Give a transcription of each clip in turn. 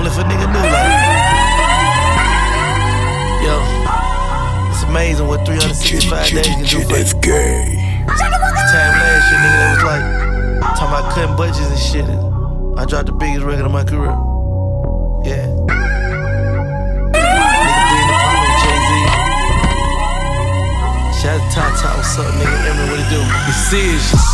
Only if a nigga knew like. Yo, it's amazing what 365 days can do for you. Time last year, nigga, that was like talking about cutting budgets and shit. I dropped the biggest record of my career. Yeah. Nigga being the partner with Jay Z. Shout out to Tata, what's up, nigga? Emily, what it do? Decisions.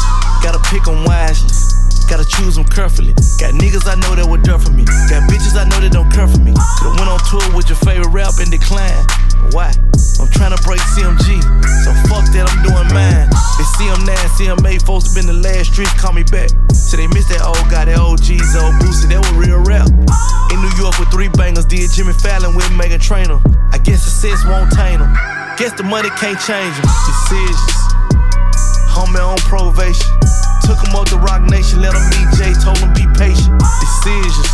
Gotta pick 'em wisely. Gotta choose them carefully. Got niggas I know that would dare for me. Got bitches I know that don't care for me. Could've went on tour with your favorite rap and decline. But why? I'm tryna break CMG. So fuck that, I'm doing mine. They CM9, CM8, folks been the last streets, call me back. So they miss that old guy, that old G's, old Boosie, that was real rap. In New York with three bangers, did Jimmy Fallon with Meghan Trainor. I guess success won't taint them. Guess the money can't change them. Decisions. Homie on probation. Took him up to Roc Nation, let him meet Jay, told him be patient. Decisions.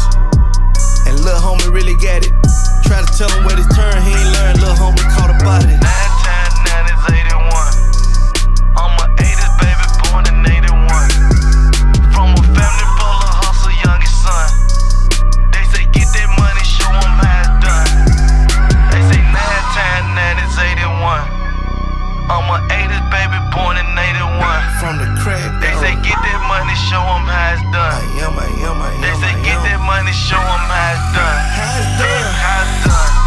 And lil' homie really got it. Try to tell him where this turn, he ain't learned. Lil' homie caught about it. Nine times nine is 81. I'm a 80s baby, born in 81. From a family full of hustle, youngest son. They say get that money, how it's done. They say nine times nine is 81. I'm a 80s show 'em how it's done. I am, I am, I am. They say get that money, show 'em how it's done. How it's done. How it's done.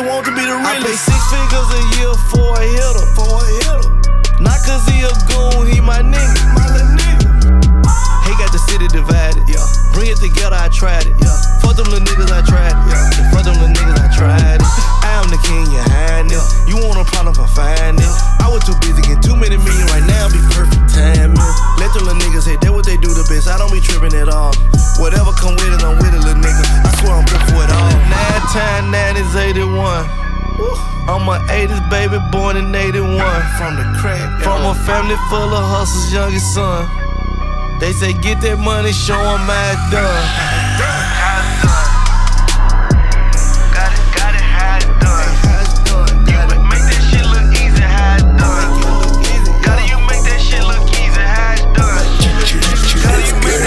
I want to be the realest. I pay six figures a year for full of hustlers, youngest son. They say get that money, show 'em how it's done. How it's done. Got it, got it, how it's done. Make that shit look easy, how it done. How do you make- that shit look easy? How it done? How do you make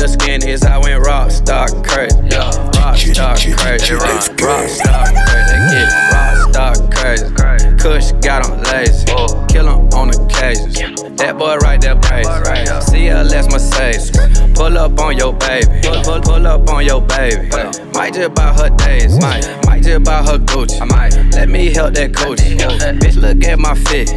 The skinnies, I went rock star crazy. Yeah. Rock star crazy. Rock, rock star crazy. Get rock star crazy. Kush got on lazy. Kill him on occasions. That boy right there pays. CLS Mercedes. Pull up on your baby. Pull, pull, up on your baby. Might just buy her days. Might, might just buy her Gucci. Let me help that Gucci. Bitch, look at my fit.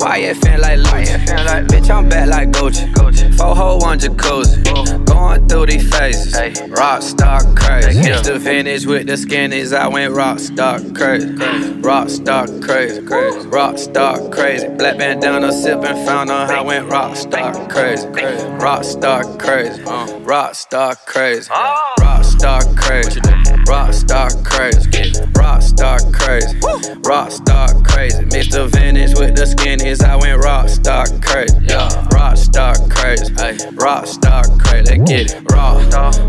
Why it feel like Lucci? Bitch, I'm back like Gucci. Four hole, one jacuzzi. Going through these phases. Rock star crazy. Mr. Vintage with the skinnies. I went rock star crazy. Rock star crazy. Rock star crazy. Black bandana sipping fountain. I went rock star crazy. Rock star crazy. Rock star crazy. Rock star crazy. Rock star crazy. Rock star crazy. Rock star crazy. Mr. Vintage with the skinnies. I went rock star crazy. Rock star crazy. Rock star crazy. Let's get it. Raw.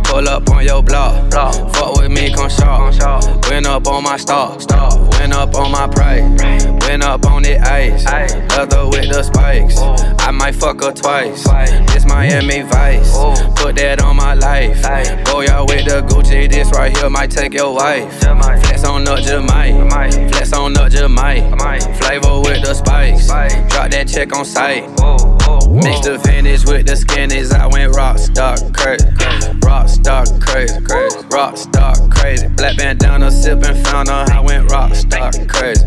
Pull up on your block. Fuck with me, come short. Went up on my stock. Went up on my prey. Went up on the ice. Leather with the spikes. I might fuck her twice. This Miami Vice. Put that on my life. Go y'all with the Gucci. This right here might take your wife. Flex on up Jamaica. Flex on up Jamaica. Flavor with the spice. Drop that check on sight. Mix the vintage with the skinnies. I went rock star crazy. Rock star crazy. Rock star crazy. Black bandana sipping fountain. I went rock star crazy.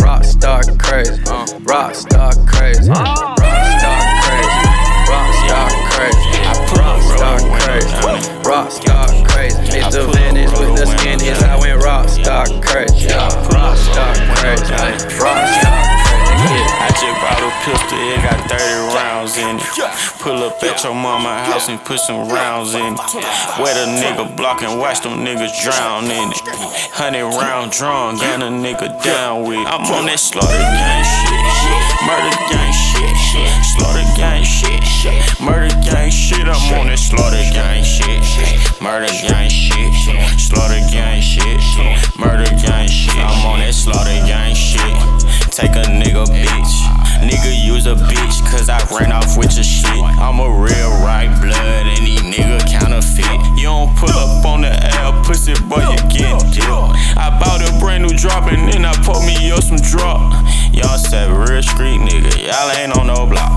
Rock star crazy. Uh, rock star crazy. Rock Rockstar crazy. Rockstar crazy. I put rockstar crazy. Rockstar crazy. Mr. the with the skinnies. I went rockstar crazy. Rockstar crazy. Rockstar crazy. I just bought a pistol, it got 30 rounds in it. Pull up at your mama house and put some rounds in it. Where the nigga block and watch them niggas drown in it. Hundred round drunk, gun a nigga down with. I'm on that slaughter gang shit. Murder gang shit. Slaughter gang shit. Murder gang shit. I'm on that slaughter gang shit. Murder gang shit. Slaughter gang shit. Murder gang shit. I'm on that slaughter gang shit. Take a nigga bitch. Nigga use a bitch cause I ran off with your shit. I'm a real right blood these nigga counterfeit. You don't pull up on the L, pussy boy, you get dipped. I bought a brand new drop and then I put me up some drop. Y'all said real street nigga, y'all ain't on no block.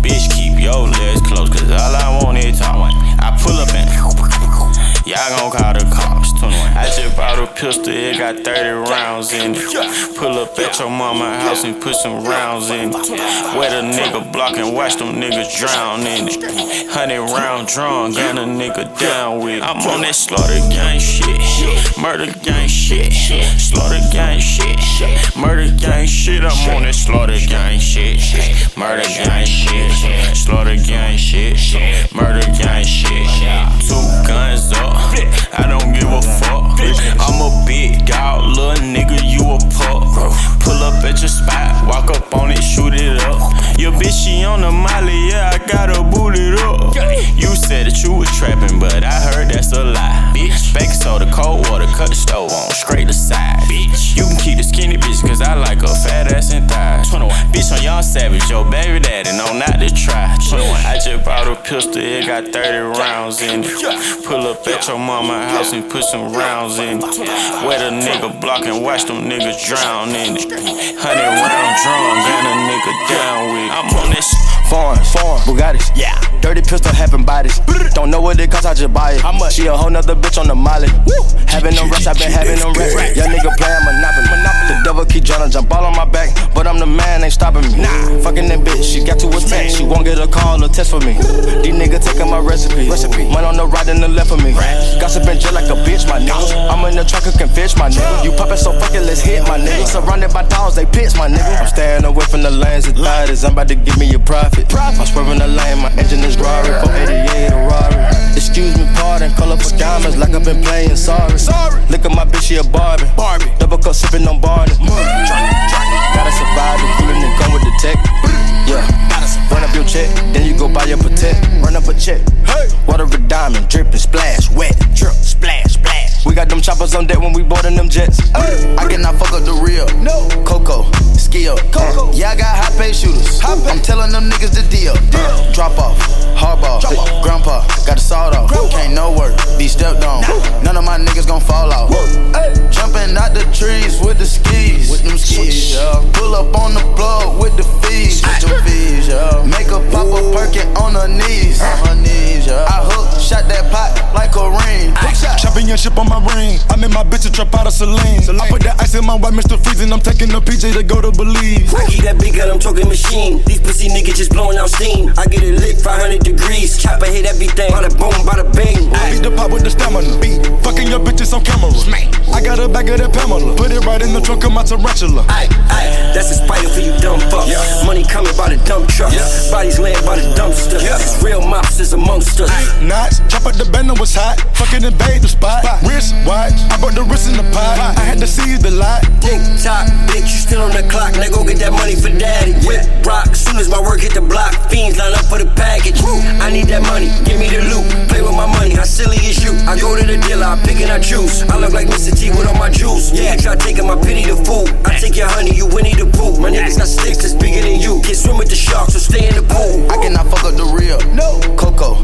Bitch, keep your legs closed cause all I want is time. I pull up and Y'all gon' call the cops. 21. I just bought a pistol, it got 30 rounds in it. Pull up at your mama house and put some rounds in it. Wet a nigga block and watch them niggas drown in it. Hundred round drum, gun a nigga down with. I'm on that slaughter gang shit. Murder gang shit. Slaughter gang shit. Murder gang shit. I'm on that slaughter gang shit. Murder gang shit. Slaughter gang shit. Murder gang shit. Two guns up. I don't give a fuck. I'm a big dog, little nigga, you a pup. Savage, your baby daddy, no, not to try. 21. I just bought a pistol, it got 30 rounds in it. Pull up at your mama house and put some rounds in it. Wet a nigga block and watch them niggas drown in it. Hundred round drum, gun a nigga down with. I'm on this. Foreign, foreign, Bugattis. Yeah. Dirty pistol having bodies. Don't know what it costs, I just buy it. How much? She a whole nother bitch on the molly. Woo. Having them rats, I been having them rats. Young nigga playing Monopoly. The devil keep trying to jump all on my back, but I'm the man, ain't stopping me. Nah. Fucking that bitch, she got to attach. She won't get a call or text for me. These niggas taking my recipe. Recipe. Money on the right and the left for me. Gossiping just like a bitch, my nigga. I'm in the truck, I can fish, my nigga. You poppin' so fucking, let's hit, my nigga. Surrounded by dogs, they pitch, my nigga. I'm staying away from the lanes of thotties. I'm about to give me a profit. I'm swerving the lane, my engine is Rari. 488 a Rari. Excuse me, pardon. call up Colorful diamonds like I've been playing sorry. Sorry. Look at my bitch, she a Barbie. Barbie. Double cup sipping on Barney. Mmm. Gotta survive the cooling and come with the tech. Yeah. Run up your check, then you go buy your protect. Run up a check. Hey. Water a diamond, dripping, splash, wet, drip, splash, splash. We got them choppers on deck when we boarding them jets. I cannot fuck up the real. No. Coco, skill. Coco. Yeah, I got high pay shooters. High pay. I'm telling them niggas the deal. deal. Uh, drop off, hardball. Drop off. Grandpa, got the sawed off. Grandpa. Can't no work, be stepped on. Nah. None of my niggas gon' fall off. Hey. Championship on my ring. I made my bitch a trap out of Celine. I put that ice in my white Mr. Freezing. I'm taking the PJ to go to Belize. I eat that big gun, I'm talking machine. These pussy niggas just blowing out steam. I get it lit 500 degrees. Chopper hit everything. Bada boom, bada bang. I beat the pop with the stamina. Beat. Fucking your bitches on camera. I got a bag of that Pamela. Put it right in the trunk of my tarantula. Aye, aye, that's a spider for you dumb fucks. Yeah. Money coming by the dump truck. Yeah. Bodies laying by the dumpster. Yeah. Real mobsters amongst us. Knots, chop up the bender was hot. Fucking invade the spot. Wrist watch, I brought the wrist in the pot. I had to see the lot. Tick tock, bitch, you still on the clock. Now go get that money for daddy. Whip rock, soon as my work hit the block. Fiends line up for the package. I need that money, give me the loot. Play with my money, how silly is you? I go to the dealer, I pick and I choose. I look like Mr. T with all my juice. Yeah, try taking my pity to fool. I take your honey, you Winnie the Pooh. My niggas got sticks that's bigger than you. Can't swim with the sharks, so stay in the pool. I cannot fuck up the real. No. Coco,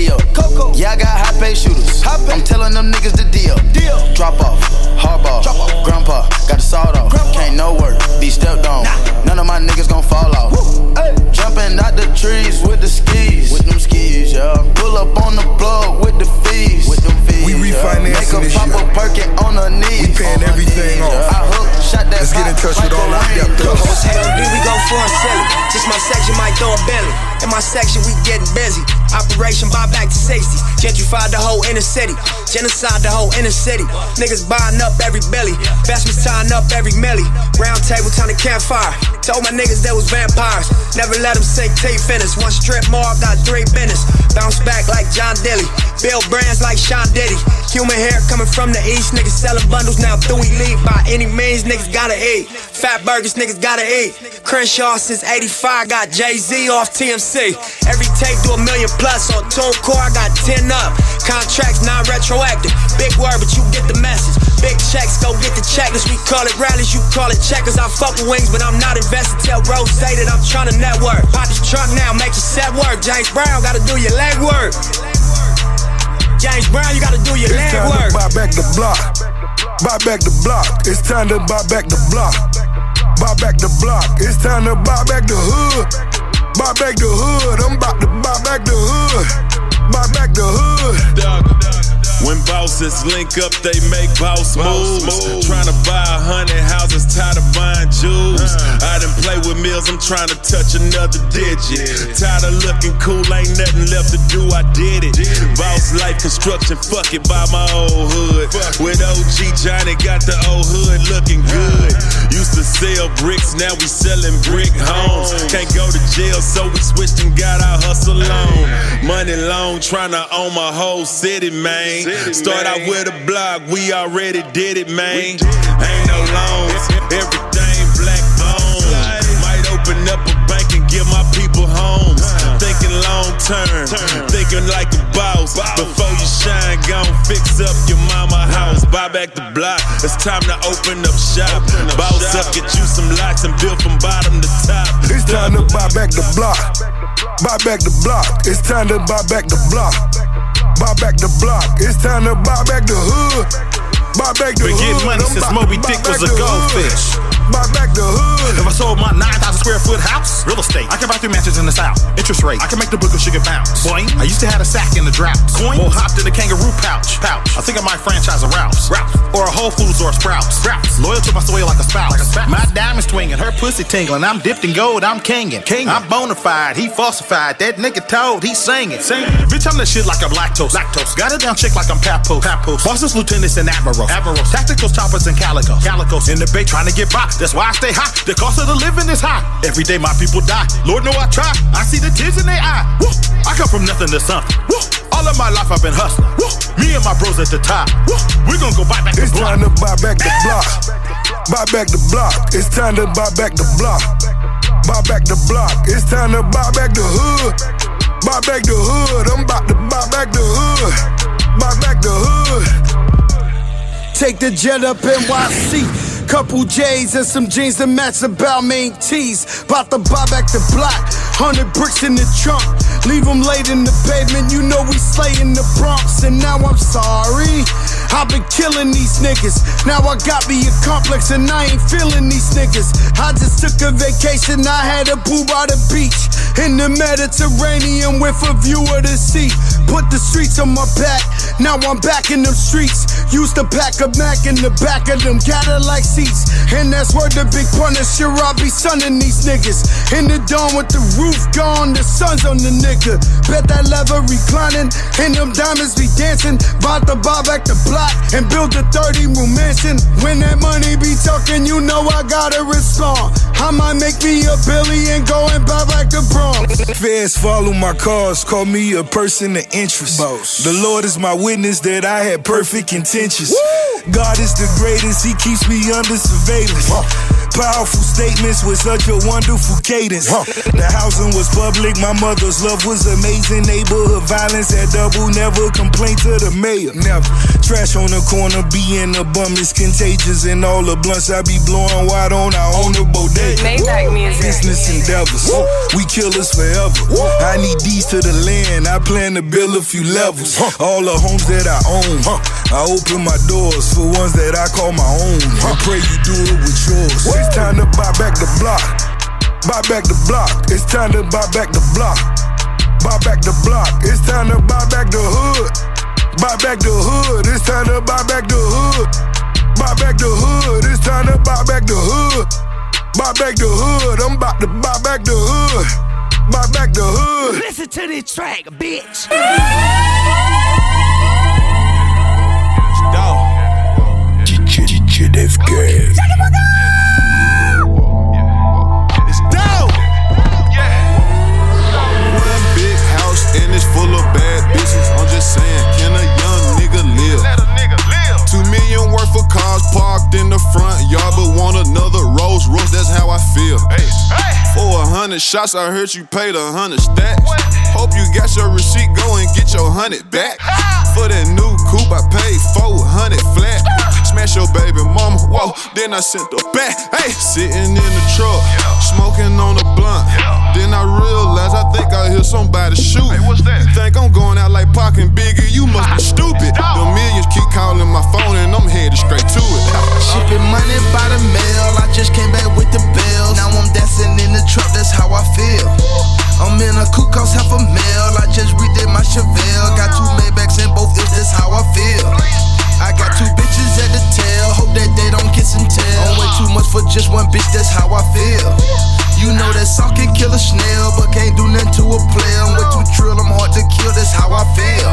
skill. Coco. Yeah, I got high pay shooters. High pay. I'm telling them niggas the deal. Deal. Drop off, hardball. Drop off. Grandpa, got the sawed off. Grandpa. Can't no work, be stepped on. Nah. None of my niggas gon' fall off. Hey. Jumping out the trees with the skis. With them skis, yeah. Pull up on the plug with the fees. With them fees. We refinancing yeah. Make this a pop shit. a perkin on her knees. We paying everything off. I hook, shot that Let's get in touch with all our debtors. Hoes hell, then we go for a sell it. Just my section might throw a belly. In my section, we getting busy. Operate immigration, buy back the 60s. Gentrified the whole inner city. Genocide the whole inner city. Niggas buying up every belly. Baskets tying up every milli. Round table, time to campfire. Told my niggas they was vampires. Never let them sink T finish. One strip more, got three business. Bounce back like John Dilly. Build brands like Sean Diddy. Human hair coming from the east. Niggas selling bundles now through elite. By any means, niggas gotta eat. Fat burgers, niggas gotta eat. Crenshaw since 85, got Jay Z off TMC. Every tape do a million plus. On TuneCore, I got 10 up. Contracts non retroactive. Big word, but you get the message. Big checks, go get the checkers. We call it rallies, you call it checkers. I fuck with wings, but I'm not invested. Tell Rose say that I'm trying to network. Pop this truck now, make your set work. James Brown, gotta do your leg work. James Brown, you gotta do your it's leg work. Buy back the block. Buy back the block. It's time to buy back the block. Buy back the block. It's time to buy back the hood. Buy back the hood. I'm about to buy back the hood. Buy back the hood. When bosses link up, they make boss moves. Trying to buy a hundred houses, tired of buying jewels. Uh. I done play with meals, I'm trying to touch another digit. Tired of looking cool, ain't nothing left to do, I did it. Boss life construction, fuck it, buy my old hood. With OG Johnny, got the old hood looking good. Uh. Used to sell bricks, now we selling brick homes. Can't go to jail, so we switched and got our hustle on. Money long, trying to own my whole city, man. Start out with a block, we already did it, man. Ain't no loans, everything black owned. Might open up a bank and give my people homes. Thinking long term, thinking like a boss. Before you shine, gon' fix up your mama house. Buy back the block, it's time to open up shop. Boss up, get you some locks and build from bottom to top. It's time to buy back the block. Buy back the block. It's time to buy back the block. Buy back the block. It's time to buy back the hood. Buy back the Been hood. getting money since Moby Dick was a goldfish. Buy back the hood. If I sold my 9,000 square foot house, real estate, I can buy three mansions in the south. Interest rate, I can make the book of sugar bounce. Boing, I used to have a sack in the drought. Coin, more hopped in the kangaroo pouch. Pouch, I think I might franchise a Ralph's. Ralph's, or a Whole Foods or a Sprouts. Sprouts, loyal to my soil like a spouse. Like a spouse. My diamonds twinging, her pussy tingling. I'm dipped in gold, I'm kinging. King, I'm bona fide, he falsified. That nigga told, he singing. Singing. Bitch, I'm the shit like I'm lactose. Lactose. Got it down chick like I'm Papos. Papos. Bosses, lieutenants, and admirals. Admirals. Tacticals, choppers, and calicos. Calicos. In the bay trying to get by. That's why I stay high. The cost of the living is high. Every day my people die. Lord know I try. I see the tears in their eye. Woo. I come from nothing to something. Woo. All of my life I've been hustling. Woo. Me and my bros at the top. Woo. We're gonna go buy back It's the block. time to buy back the block. Buy back the block. It's time to buy back the block. Buy back the block. It's time to buy back the hood. Buy back the hood. I'm about to buy back the hood. Buy back the hood. Take the jet up NYC. Couple J's and some jeans that match the Balmain tees. About to buy back the block. Hundred bricks in the trunk. Leave them laid in the pavement. You know we slaying the Bronx. And now I'm sorry. I've been killing these niggas. Now I got me a complex and I ain't feeling these niggas. I just took a vacation. I had a pool by the beach. In the Mediterranean with a view of the sea. Put the streets on my back. Now I'm back in them streets. Used to pack a Mac in the back of them Cadillac seats. And that's where the big punisher. I be sunning these niggas. In the dawn with the roof gone, the sun's on the nigga. Bet that leather reclining. And them diamonds be dancing. Bout to buy back the block and build a 30 room mansion. When that money be talking, you know I gotta respond. I might make me a Billy and go and buy back the Feds follow my cars, call me a person of interest. The Lord is my witness that I had perfect intentions. God is the greatest, He keeps me under surveillance. Powerful statements with such a wonderful cadence. Huh. The housing was public, my mother's love was amazing. Neighborhood violence at double, never complain to the mayor. Never. Trash on the corner, being a bum is contagious. And all the blunts I be blowing wide on, I own the bodega. Maybach music. Business endeavors. We killers forever. I need these to the land. I plan to build a few levels. All the homes that I own. I open my doors for ones that I call my own. I pray you do it with yours. It's time to buy back the block. Buy back the block. It's time to buy back the block. Buy back the block. It's time to buy back the hood. Buy back the hood. It's time to buy back the hood. Buy back the hood. It's time to buy back the hood. Buy back the hood. I'm about to buy back the hood. My back the hood. Listen to this track, bitch. JDFK. It's it's full of bad bitches. I'm just saying, can a young nigga live? Let a nigga live. Two million worth of cars parked in the front yard, but want another Rolls Royce. That's how I feel. For a hundred shots, I heard you paid a hundred stacks. Hope you got your receipt. Go and get your hundred back. For that new coupe, I paid four hundred flat. Smash your baby mama, whoa. Then I sent her back. Hey, sitting in the truck, smoking on a blunt. Then I realized I think I hear somebody shoot. Hey, what's that? You think I'm going out like Pac and Biggie? You must be stupid. The millions keep calling my phone and I'm headed straight to it. Shipping money by the mail. I just came back with the bills. Now I'm dancing in the truck. That's how I feel. I'm in a coupe, cost half a mil. I just redid my Chevelle. Got two Maybachs in both ears. That's how I feel. I got two bitches at the tail. Hope that they don't kiss and tell. Way too much for just one bitch. That's how I feel. You know that salt can kill a snail, but can't do nothing to a player. I'm way too trill. I'm hard to kill. That's how I feel.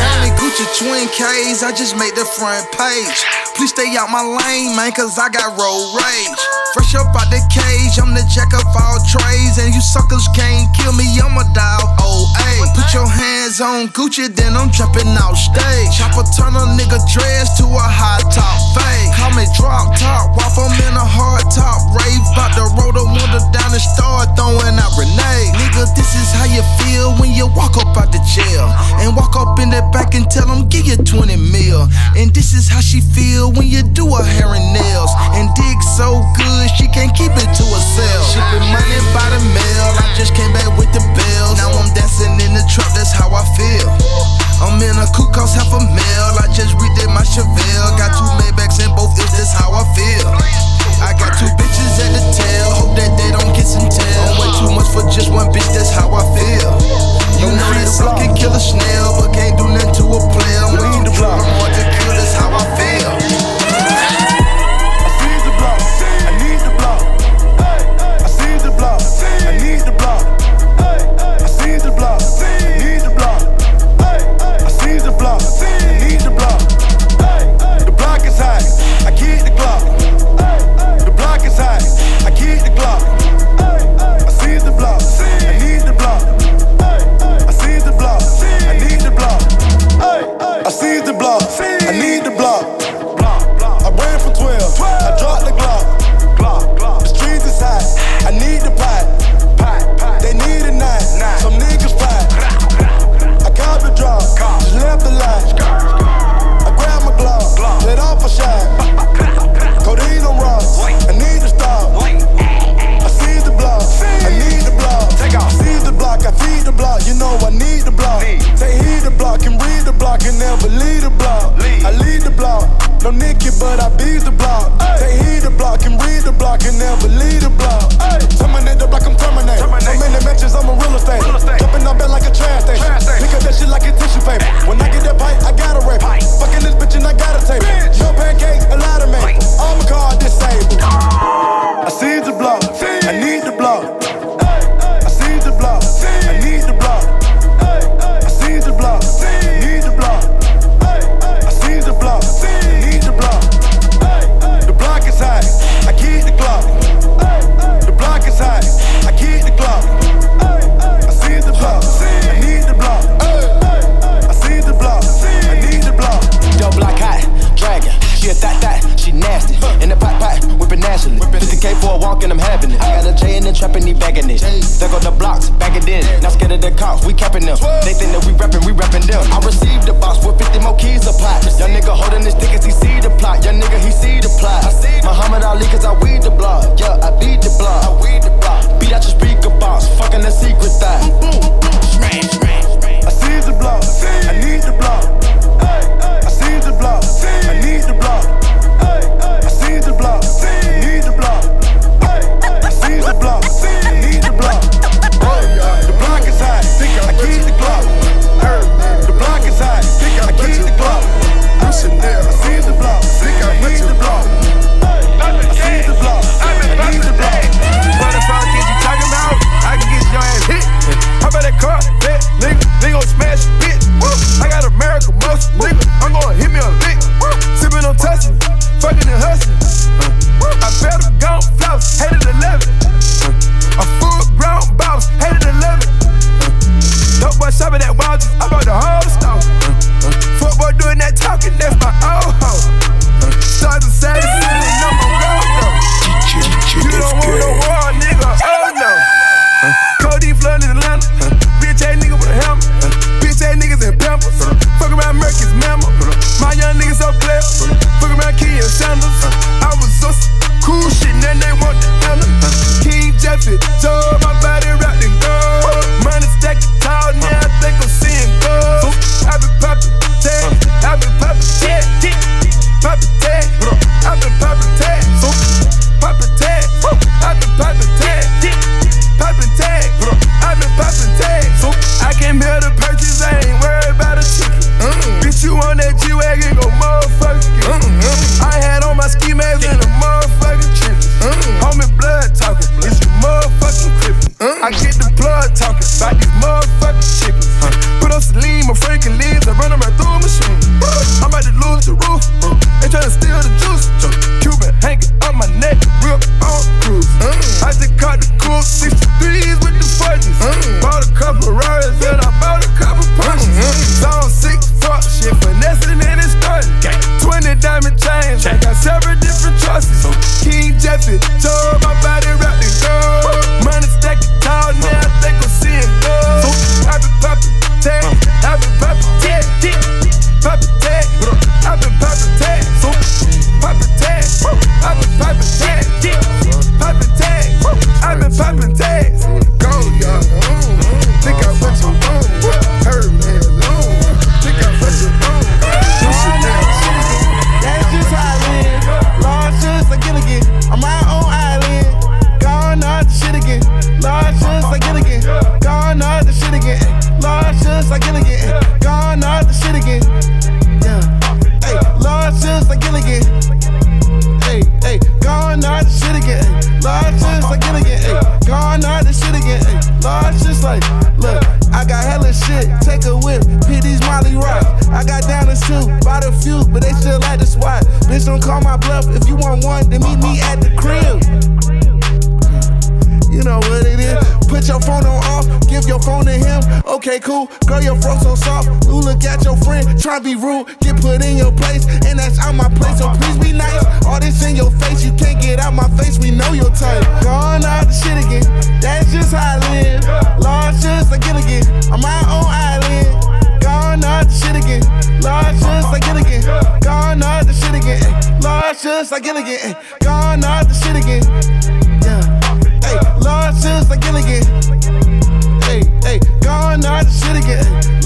Honey Gucci twin K's, I just made the front page. Please stay out my lane, man, cause I got road rage. Fresh up out the cage, I'm the jack of all trades. And you suckers can't kill me, I'ma die of old age. Put your hands on Gucci, then I'm jumping out stage. Chopper turn a nigga dress to a high top fade. Call me drop top, wop, in a hard top. Rave bout to roll the window down and start throwing out grenades. Nigga, this is how you feel when you walk up out the jail. And walk up in the back and tell them, give you 20 mil. And this is how she feel when you do her hair and nails. And dig so good, she can't keep it to herself. Shipping money by the mail, I just came back with the bills. Now I'm dancing in the truck, that's how I feel. I'm in a coupe, cost half a mil. I just redid my Chevelle. Got two Maybachs in both ears, that's how I feel. I got two bitches at the tail, hope that they don't kiss and tell. I'm way too much for just one bitch, that's how I feel. You know that salt can kill a snail, but can't do nothing to a player. I'm way too drunk, hard to No Nicky, but I beat the block. They heed the block and read the block and never leave the buses. King Jeffy, Joe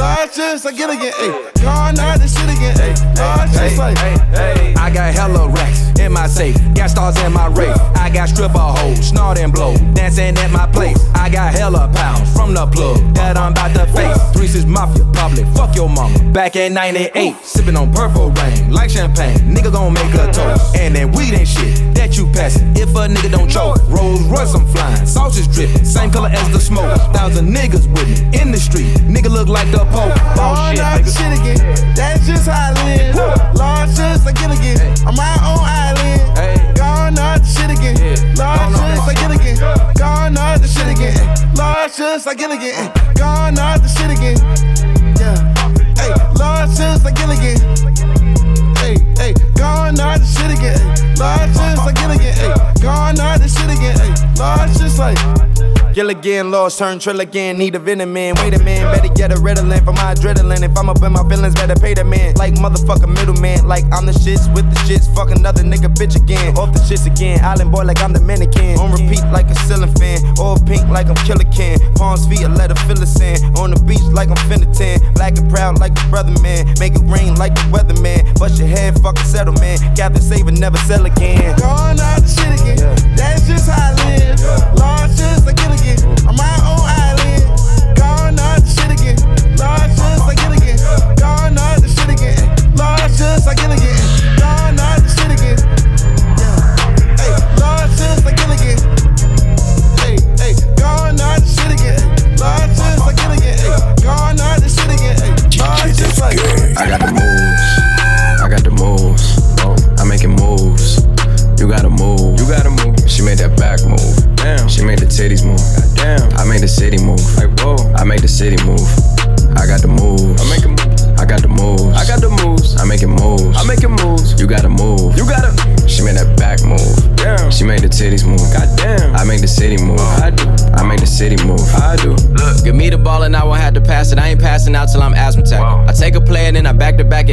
again. Lord, just like Gilligan. Hey, gone out the shit again. Just like. I got hella racks in my safe, got stars in my race. I got stripper hoes, snort and blow, dancing at my place. I got hella pounds from the plug that I'm about to face. Three six mafia, public, fuck your mama. Back in 98, sipping on purple rain, like champagne. Nigga gon' make a toast, and then weed ain't shit that you passin'. If a nigga don't choke, Rolls Royce I'm flying, sauce is dripping, same color as the smoke. Thousand niggas with me in the street, nigga look like the Gone out the shit again. That's just how I live. Lord, just like Gilligan. On my own island. Gone out the shit again. Lord, just like Gilligan. Gone out the shit again. Lord, just like Gilligan. Gone out the shit again. Yeah. Hey, Lord, just like Gilligan. Hey, hey, gone out the shit again. Lord, just like Gilligan. Hey, gone out the shit again. Hey, Lord, just like. Gilligan, lost, turn trill again. Need a venom man. Wait a man, better get a Ritalin for my adrenaline. If I'm up in my feelings, better pay the man. Like motherfucker middleman. Like I'm the shits with the shits. Fuck another nigga bitch again. Off the shits again. Island boy like I'm Dominican. On repeat like a ceiling fan. All pink like I'm Killa Cam. Palms feet, a letter fill. On the beach like I'm finna tan. Black and proud like a brother man. Make it rain like the weatherman. Bust your head, fucking settle man. Gather save and never sell again. Gone out the shit again. That's just how I live. Lost just like Gilligan. On my own island. Gone the shit again. Just like Gilligan. Gone out the shit again. Just like Gilligan. Gone out till I'm asthmatic.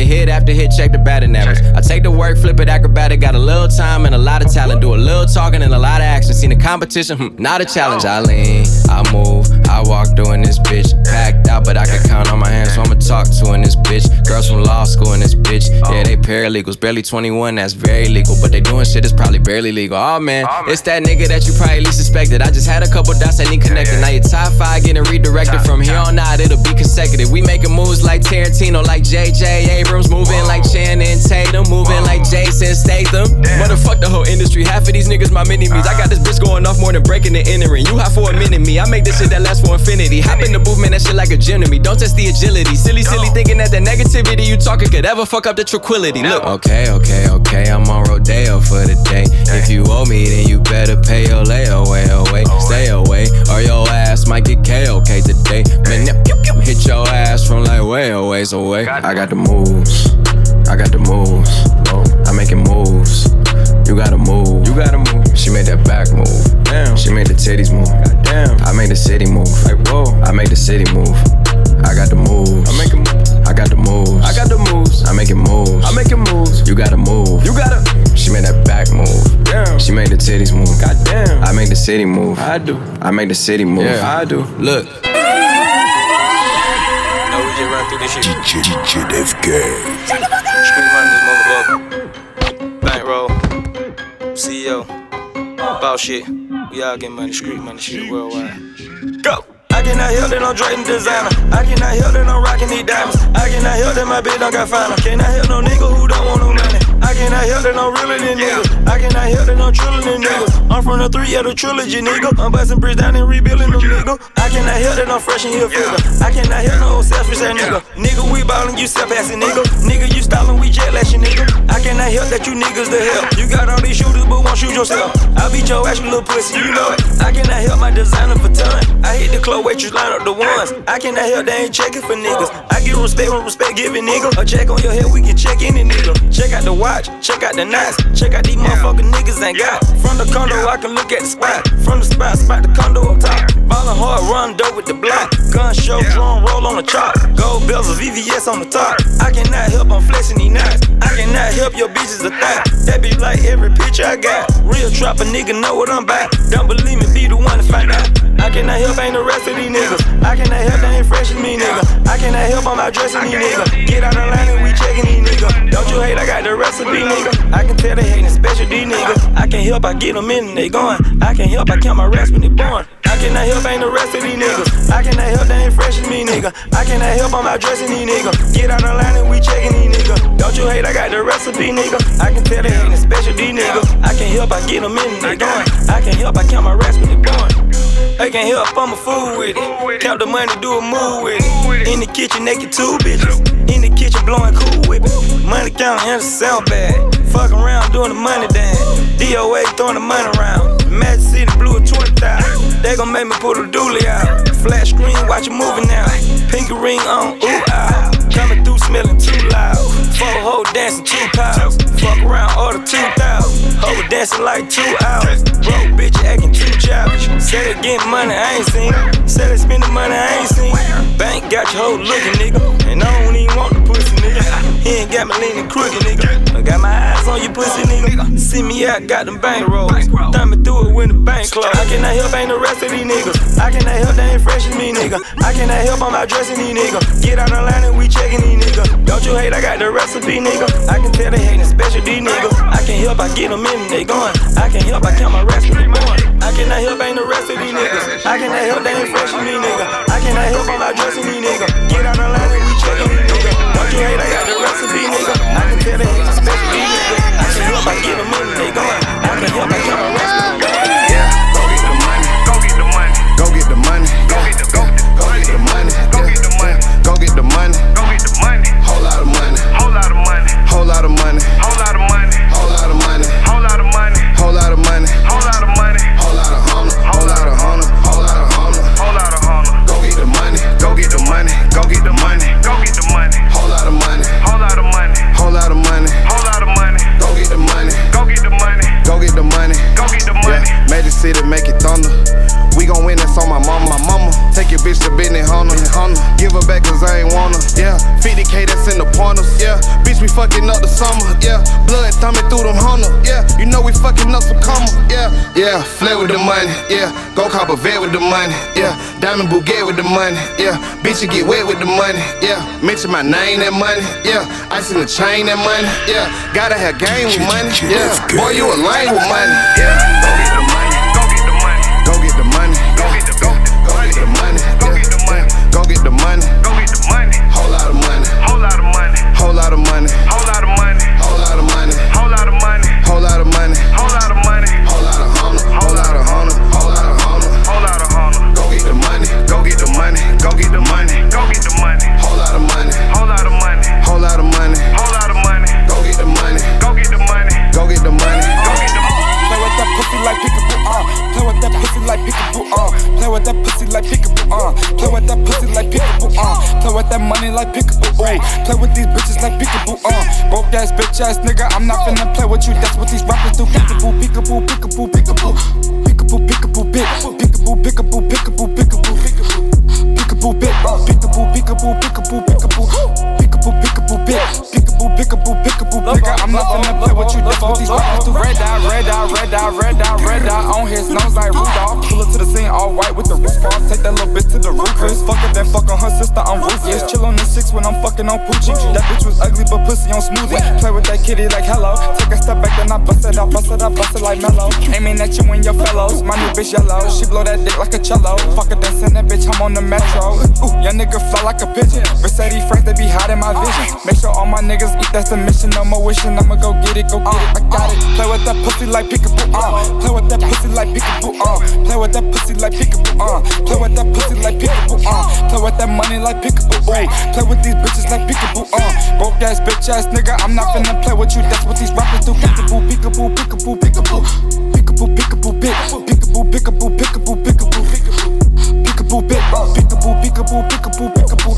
Back to back and hit after hit, check the batting average. I take the work, flip it acrobatic. Got a little time and a lot of talent. Do a little talking and a lot of action. Seen the competition, hmm, not a challenge. I lean, I move, I walk doing this bitch. Packed out, but I can count on my hands, so I'ma talk to in this bitch. Girls from law school in this bitch. Yeah, they paralegals, barely 21, that's very legal. But they doing shit that's probably barely legal. Oh man, it's that nigga that you probably least suspected. I just had a couple dots that need connected. Now your top five getting redirected from here on out, it'll be consecutive. We making moves like Tarantino, like JJ Abrams, moving like Channing Tatum, moving like Jason Statham. Motherfuck the whole industry. Half of these niggas my mini me's. I got this bitch going off more than breaking and entering. You hot for a minute, me. I make this shit that lasts for infinity. Hop in the booth, man, that shit like a gym to me. Don't test the agility. Silly, silly thinking that the negativity you talking could ever fuck up the tranquility. Look, okay, okay, okay, I'm on Rodeo for the day. If you owe me, then you better pay your layaway away. away. Stay away, or your ass might get KOK today. Man, hit your ass from like way a ways away. I got the moves. I got the moves. I'm making moves. You gotta move. You gotta move. She made that back move. Damn. She made the titties move. Damn. I made the city move. Like whoa. I made the city move. I got the moves. I make I got the moves. I got the moves. I'm making moves. I'm making moves. You gotta move. You gotta. She made that back move. Damn. She made the titties move. Goddamn. I made the city move. I do. I made the city move. Yeah. I do. Look. No, we just run through this shit. DJ, DJ Def Street running this motherfucker. Bankroll. CEO. About shit. We all get money, street money, shit worldwide. Go! I cannot help that I'm trading designer. I cannot help that I'm rocking these diamonds. I cannot help that my bitch don't got final. Cannot help no nigga who don't want no money. I cannot help that I'm realer than niggas. I cannot help that I'm triller than niggas. I'm from the three of the trilogy, nigga. I'm busting bricks down and rebuilding them, nigga. I cannot help that I'm fresh and here figure. I cannot help no selfish ass nigga. Nigga, we ballin', you step passing, nigga. Nigga, you stylin', we jet lashing, nigga. I cannot help that you niggas the hell. You got all these shooters, but won't shoot yourself. I beat your ass, you little pussy, you know it. I cannot help my designer for ton. I hit the club waitress, line up the ones. I cannot help they ain't checking for niggas. I give respect when respect giving, nigga. A check on your head, we can check any nigga. Check out the watch, check out the nights, check out these motherfucking niggas ain't got. From the condo, I can look at the spot. From the spot, spot the condo up top. Ballin' hard, run dope with the block. Gun show, drum roll on the chop. Gold bells of VVS on the top. I cannot help, I'm flexing these nuts. I cannot help your bitches a thought. That be like every picture I got. Real trapper nigga know what I'm about. Don't believe me, be the one to find out. I cannot help, ain't the rest of these niggas. I cannot help, they ain't fresh as me, nigga. I cannot help, I'm out dressing these niggas. Get out help, I get them in and they gone. I can't help, I count my rest when they born. I cannot help, ain't the rest of these niggas. I cannot help, they ain't fresh as me, nigga. I cannot help, I'm out dressing these niggas. Get out of line and we checking these niggas. Don't you hate, I got the recipe, nigga. I can tell they hating special these niggas. I can't help, I get them in and they gone. I can't help, I count my rest when they born. I can't help, I'm a fool with it. Count the money, do a move with it. In the kitchen, naked two bitches. In the kitchen, blowing cool with it. Money counting and the sound bad. Fuck around doing the money dance. DOA throwing the money around. Magic City blew a 20,000. They gon' make me put a dually out. Flash screen, watch it moving now. Pinky ring on, ooh, ah. Coming through smelling too loud. Four hoe dancing two pounds. Fuck around, order 2,000. Hoe dancing like two hours. Broke bitch acting too childish. Said they getting money, I ain't seen. Said they spending money, I ain't seen. Bank got your hoe looking, nigga. And I don't even want to pussy, He ain't got me leaning crooked, nigga. I got my eyes on you, pussy, nigga. See me out, got them bank rolls. Thumbing through it when the bank closed. I cannot help, ain't the rest of these niggas. I cannot help, they ain't fresh as me, nigga. I cannot help, I'm out dressing these niggas. Get out of line and we checking these niggas. Don't you hate, I got the recipe, nigga. I can tell they hating special these niggas. I can help, I get them in and they going. I can help, I count my rest when they born. I cannot help, ain't the rest of these niggas. I cannot help, they ain't fresh as me, nigga. I cannot help, I'm out dressing these niggas. Get out of line you hate, I got the recipe, nigga. I can tell they hating special these niggas. I can help, I get them in they going. I can help, I count Yeah. Flare with the money. Yeah. Go cop a vet with the money. Yeah. Diamond Bouquet with the money. Yeah. Bitch, you get wet with the money. Yeah. Mention my name, that money. Yeah. Ice in the chain, that money. Yeah. Gotta have game with money. Yeah. Boy, you a lame with money. Yeah. Ass bitch ass nigga, I'm not finna play with you. That's what these rappers do. Peekaboo, peekaboo, peekaboo, peekaboo. Peekaboo, peekaboo, pick. Peekaboo, peekaboo, peekaboo, peekaboo. Peekaboo, pick. Peekaboo, peekaboo, peekaboo, peekaboo. Peekaboo, peekaboo, pick. Peekaboo, peekaboo, peekaboo, nigga, I'm not finna play with you, that's what these rappers do. Red dot, red dot, red dot, red dot, red dot on his nose like Rudolph. Pull up to the scene all white with the roof off. Take that little bitch to the roof. Chris, fuck it, then fuck on her sister, I'm ruthless. Chill on the six when I'm fucking on Poochie. That bitch was ugly, but pussy on smoothie. Play with that kitty like hello. Take a step back, then I bust it, I bust it, I bust it like mellow. Aiming at you and your fellows. My new bitch yellow. She blow that dick like a cello. Fuck it, then send that bitch, I'm on the metro. Ooh, your nigga fly like a pigeon. Mercedes friends, they be hiding my vision. Make sure all my niggas eat, that's the mission. No more wishing, I'ma go get it, go get it. I got it. Play with that pussy like peekaboo, uh. Play with that pussy like peekaboo, uh. Play with that pussy like peekaboo, uh. Play with that pussy like peekaboo, uh. Play with that money like peekaboo, ooh. Play with these bitches like peekaboo, uh. Broke ass bitch ass nigga, I'm not finna play with you. That's what these rappers do. Peekaboo, peekaboo, peekaboo, peekaboo. Peekaboo, peekaboo, bit. Peekaboo, peekaboo, peekaboo, peekaboo. Peekaboo, bit. Peekaboo, peekaboo, peekaboo, peekaboo.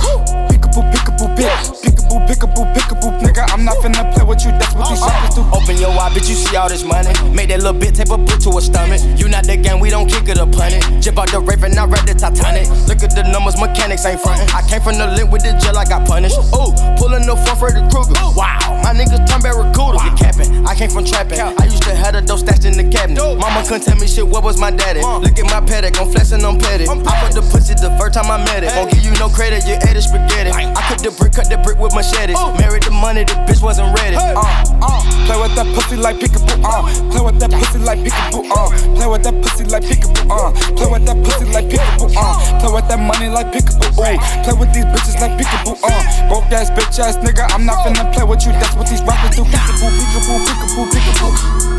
Peekaboo, peekaboo, bit. Peekaboo, peekaboo, peekaboo. I'm not finna play with you. That's what these rappers do. Open your eye, bitch, you see all this money. Make that little bit tape a boot to a stomach. You not the game, we don't kick it or punt it. Jib out the rape and I read the Titanic. Look at the numbers, mechanics ain't frontin'. I came from the link with the jail, I got punished. Ooh, pulling the fourth Freddy Krueger. Wow, my niggas turn barracuda. You capping, I came from trapping. I used to have the dope stashed in the cabinet. Mama couldn't tell me shit, what was my daddy? Uh. Look at my paddock, I'm flexing, I'm petty. I put the pussy the first time I met it. Won't give you no credit, you ate the spaghetti. I cut the brick, cut the brick with machetes. Married the money, the bitch wasn't ready. Uh, uh, play with that pussy like peekaboo, uh. Play with that pussy like peekaboo, uh. Play with that pussy like peekaboo, uh. Play with that pussy like peekaboo, uh. Play with that money like peekaboo, ooh. Play with these bitches like peekaboo, uh. Broke ass bitch ass nigga, I'm not finna play with you. That's what these rappers do. Peekaboo, peekaboo, peekaboo, peekaboo.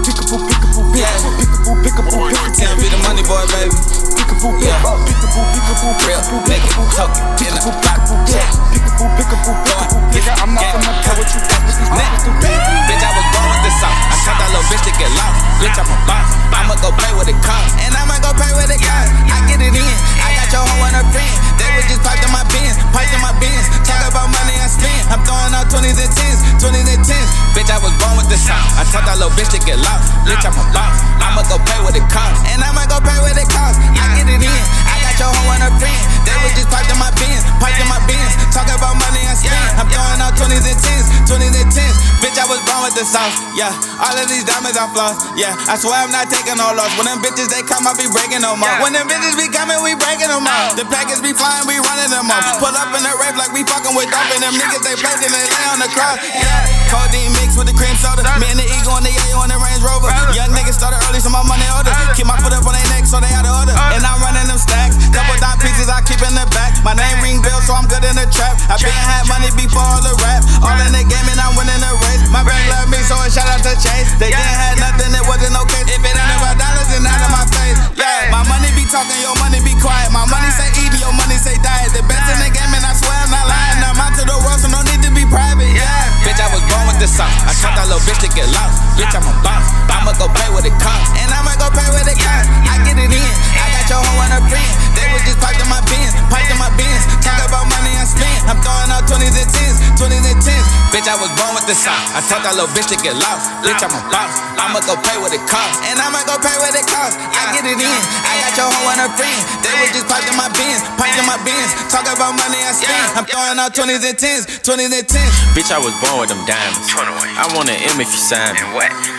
Peekaboo, peekaboo, bitch. Peekaboo, peekaboo, peekaboo. Can't be the money boy, baby. Peekaboo, yeah. Peekaboo, peekaboo, peekaboo, Make it talk in the peekaboo, yeah. Peekaboo, peekaboo, peekaboo. Nigga, I'm not finna play with you. That's what these rappers Bitch, I was born with this sauce. I taught that little bitch to get lost. Bitch, I'm a boss. I'ma go pay with it cost. And I'ma go pay with it cost. I get it in. I got your hoe and her friend. They was just piped in my bins. Piped in my bins. Talk about money I spend. I'm throwing out 20s and 10s. 20s and 10s. Bitch, I was born with this sauce. I taught that little bitch to get lost. Bitch, I'm a boss. I'ma go pay with it cost. And I'ma go pay with it cost. I get it in. I got your hoe and her friend. They was just piped in my bins. Piped in my bins. Talk about money I spend. I'm throwing out 20s and 10s. 20s and 10s. Bitch, I was born with the sauce. Yeah. All of these diamonds I floss. Yeah. I swear I'm not taking no loss. When them bitches they come, I be breaking them off. When them bitches be coming, we breaking them off. The packets be flying, we running them off. Pull up in the rave like we fucking with dope. And them niggas they then they lay on the cross. Yeah. Codeine mixed with the cream soda. Me and the Eagle and the Yayo on the Range Rover. Young niggas started early, so my money older. Keep my foot up on their neck, so they out of order. And I'm running them stacks. Couple dime pieces I keep in the back. My name ring bell, so I'm good in the trap. I been had money before all the rap. All in the game and I'm winning the race. My bank love me, so a shout out to Chase. They didn't have nothing, it wasn't okay. If it ain't about dollars, then out of my face. Yeah, my money be talking, your money be quiet. My money say eat, your money say diet. The best in the game, and I swear I'm not lying. I'm out to the world, so no need to be private. Yeah, bitch, I was born with the sauce. I taught that little bitch to get lost. Bitch, I'm a boss. I'ma go pay with it cost. And I'ma go pay with it cost. I get it in. I got your hoe and her friend. They was just piped in my bins. Piped in my bins. Talk about money I spend. I'm throwing out 20s and 10s. 20s and 10s. Bitch, I was born with the sauce. I taught that little bitch to get lost. Bitch, I'm a boss. I'ma go pay with it cost. And I'ma go pay with it cost. I get it in. I got your hoe and her friend. They was just piped in my bins. Piped in my bins. Talk about money I spend. I'm throwing out 20s and 10s. 20s and 10s. Bitch, I was born with them diamonds. I want an M if you sign me.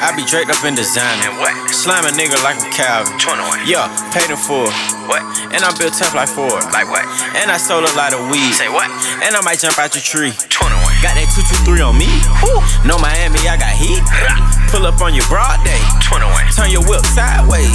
I be draped up in designer. Slime a nigga like a Calvin. Yeah, paid him for it. What? And I'm built tough like Ford. Like what? And I sold a lot of weed. Say what? And I might jump out your tree. 21. Got that 223 on me. No Miami, I got heat. Pull up on your broad day. 21. Turn your whip sideways.